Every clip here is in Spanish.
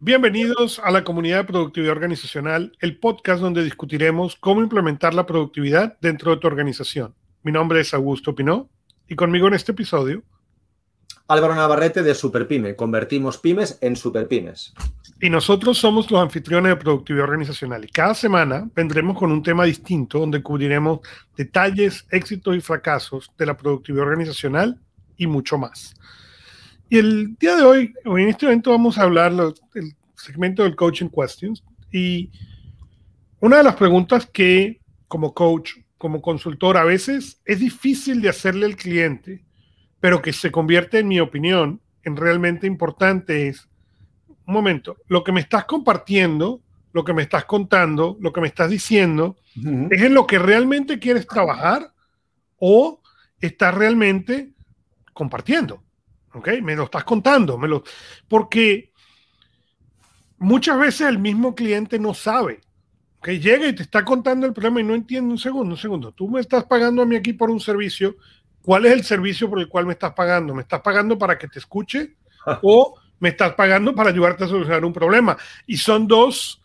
Bienvenidos a la comunidad de productividad organizacional, el podcast donde discutiremos cómo implementar la productividad dentro de tu organización. Mi nombre es Augusto Pinó y conmigo en este episodio Álvaro Navarrete de Superpyme. Convertimos pymes en superpymes. Y nosotros somos los anfitriones de productividad organizacional. Y cada semana vendremos con un tema distinto donde cubriremos detalles, éxitos y fracasos de la productividad organizacional y mucho más. Y el día de hoy, en este evento vamos a hablar del segmento del Coaching Questions. Y una de las preguntas que como coach, como consultor, a veces es difícil de hacerle al cliente, pero que se convierte, en mi opinión, en realmente importante es, un momento, lo que me estás compartiendo, lo que me estás contando, lo que me estás diciendo, ¿es en lo que realmente quieres trabajar o estás realmente compartiendo? ¿Ok? Me lo estás contando, me lo... porque muchas veces el mismo cliente no sabe. Que llega y te está contando el problema y no entiende un segundo, un segundo. Tú me estás pagando a mí aquí por un servicio. ¿Cuál es el servicio por el cual me estás pagando? ¿Me estás pagando para que te escuche o me estás pagando para ayudarte a solucionar un problema? Y son dos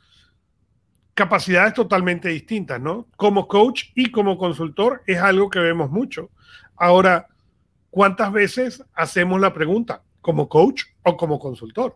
capacidades totalmente distintas, ¿no? Como coach y como consultor es algo que vemos mucho. Ahora, ¿cuántas veces hacemos la pregunta? ¿Como coach o como consultor?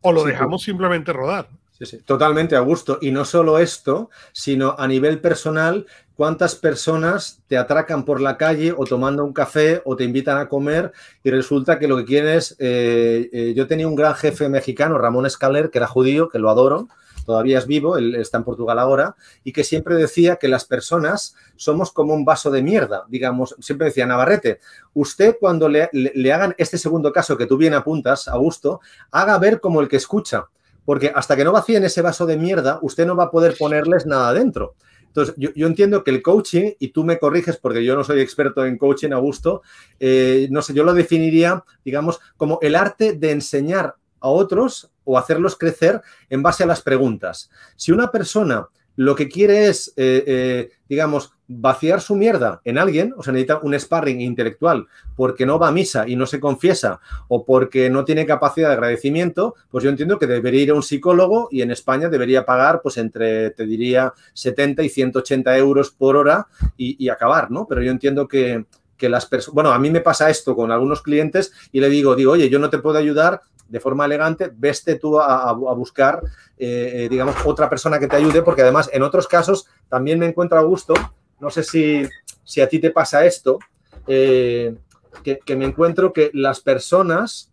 O lo dejamos simplemente rodar. Sí, sí, totalmente a gusto. Y no solo esto, sino a nivel personal, cuántas personas te atracan por la calle o tomando un café o te invitan a comer y resulta que lo que quieren es... Eh, eh, yo tenía un gran jefe mexicano, Ramón Escaler, que era judío, que lo adoro, todavía es vivo, él está en Portugal ahora, y que siempre decía que las personas somos como un vaso de mierda, digamos, siempre decía Navarrete, usted cuando le, hagan este segundo caso que tú bien apuntas, Augusto, haga ver como el que escucha, porque hasta que no vacíen ese vaso de mierda, usted no va a poder ponerles nada dentro. Entonces, yo, entiendo que el coaching, y tú me corriges porque yo no soy experto en coaching, Augusto, eh, no sé, yo lo definiría, digamos, como el arte de enseñar a otros o hacerlos crecer en base a las preguntas. Si una persona lo que quiere es, eh, eh, digamos, vaciar su mierda en alguien, o sea, necesita un sparring intelectual porque no va a misa y no se confiesa o porque no tiene capacidad de agradecimiento, pues yo entiendo que debería ir a un psicólogo y en España debería pagar, pues entre, te diría, 70 y 180 euros por hora y, acabar, ¿no? Pero yo entiendo que, que las personas, bueno, a mí me pasa esto con algunos clientes y le digo, digo, oye, yo no te puedo ayudar de forma elegante, veste tú a, buscar, eh, eh, digamos, otra persona que te ayude, porque además en otros casos también me encuentro a gusto, no sé si, si a ti te pasa esto, eh, que, que, me encuentro que las personas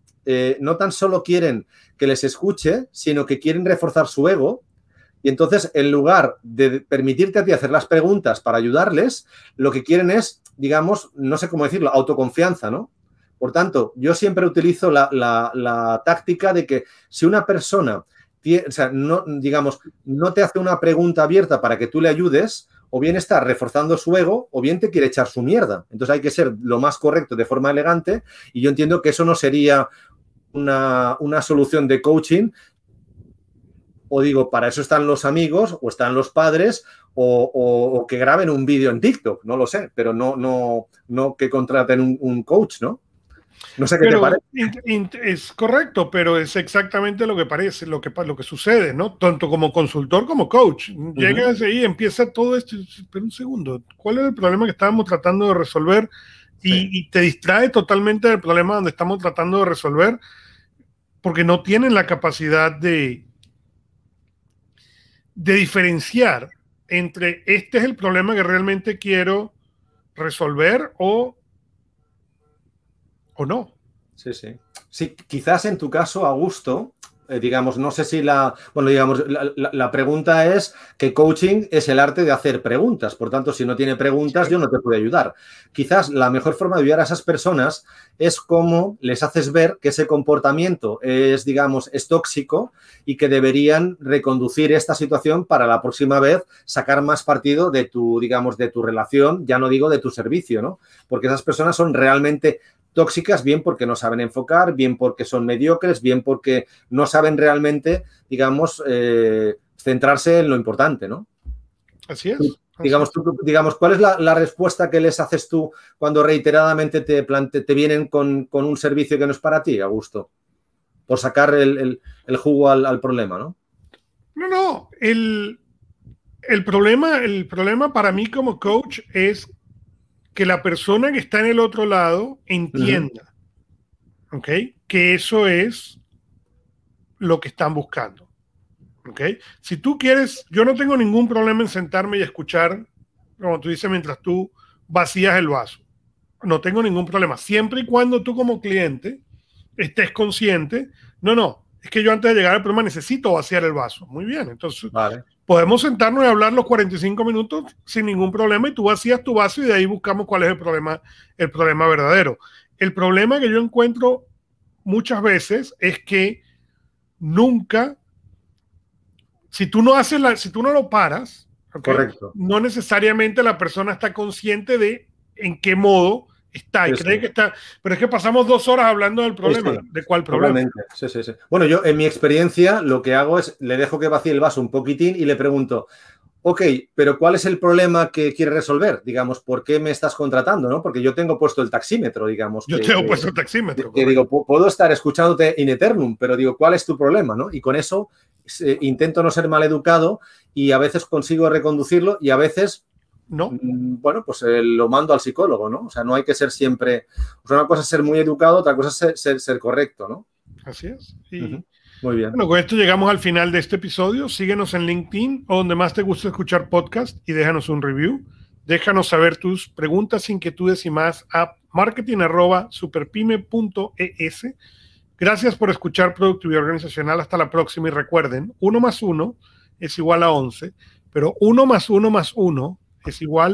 no tan solo quieren que les escuche, sino que quieren reforzar su ego y entonces, en lugar de permitirte a ti hacer las preguntas para ayudarles, lo que quieren es, digamos, no sé cómo decirlo, autoconfianza, ¿no? Por tanto, yo siempre utilizo la, táctica de que si una persona, o sea, no, digamos, no te hace una pregunta abierta para que tú le ayudes, o bien está reforzando su ego, o bien te quiere echar su mierda. Entonces hay que ser lo más correcto de forma elegante, y yo entiendo que eso no sería una, una solución de coaching, o digo, para eso están los amigos o están los padres o, que graben un vídeo en TikTok, no lo sé, pero no, no, no que contraten un, coach, ¿no? No sé qué te parece. Es correcto, pero es exactamente lo que parece, lo que, lo que sucede, ¿no? Tanto como consultor como coach. Llegas ahí empieza todo esto. Pero un segundo, ¿cuál es el problema que estábamos tratando de resolver? y, te distrae totalmente del problema donde estamos tratando de resolver porque no tienen la capacidad de, de diferenciar entre este es el problema que realmente quiero resolver o, o no. Sí, sí. Sí, quizás en tu caso, Augusto, eh, digamos, no sé si la, bueno, digamos, la, pregunta es que coaching es el arte de hacer preguntas, por tanto, si no tiene preguntas, yo no te puedo ayudar. Quizás la mejor forma de ayudar a esas personas es cómo les haces ver que ese comportamiento es, digamos, es tóxico y que deberían reconducir esta situación para la próxima vez sacar más partido de tu, digamos, de tu relación, ya no digo de tu servicio, ¿no? Porque esas personas son realmente tóxicas, bien porque no saben enfocar, bien porque son mediocres, bien porque no saben realmente, digamos, eh, centrarse en lo importante, ¿no? Así es. Digamos, digamos, ¿cuál es la, respuesta que les haces tú cuando reiteradamente te, te vienen con, un servicio que no es para ti, Augusto? por sacar el, jugo al, problema, ¿no? No, no. El, el, problema, el problema para mí como coach es que la persona que está en el otro lado entienda, ¿ok? Que eso es lo que están buscando. ¿ok? Si tú quieres, yo no tengo ningún problema en sentarme y escuchar, como tú dices, mientras tú vacías el vaso. No tengo ningún problema. Siempre y cuando tú como cliente estés consciente, no, no, es que yo antes de llegar al problema necesito vaciar el vaso. Muy bien, entonces podemos sentarnos y hablar los 45 minutos sin ningún problema y tú vacías tu vaso y de ahí buscamos cuál es el problema, el problema verdadero. El problema que yo encuentro muchas veces es que nunca, si tú no haces la, si tú no lo paras, Correcto. no necesariamente la persona está consciente de en qué modo está y cree que está. Pero es que pasamos dos horas hablando del problema. ¿De cuál problema? Sí, sí, sí. Bueno, yo en mi experiencia lo que hago es le dejo que vacíe el vaso un poquitín y le pregunto, Ok, pero ¿cuál es el problema que quiere resolver? Digamos, ¿por qué me estás contratando? ¿no? Porque yo tengo puesto el taxímetro, digamos. Yo tengo puesto el taxímetro. Que, digo, puedo estar escuchándote in eternum, pero digo, ¿cuál es tu problema? ¿no? Y con eso eh, intento no ser mal educado y a veces consigo reconducirlo y a veces no. Mm, bueno, pues eh, lo mando al psicólogo, ¿no? O sea, no hay que ser siempre. una cosa es ser muy educado, otra cosa es ser, ser, correcto, ¿no? Así es. Muy bien. Bueno, con esto llegamos al final de este episodio. Síguenos en LinkedIn o donde más te guste escuchar podcast y déjanos un review. Déjanos saber tus preguntas, inquietudes y más a marketing.superpyme.es. Gracias por escuchar Productividad Organizacional. Hasta la próxima y recuerden, 1 más 1 es igual a 11, pero 1 más 1 más 1 es igual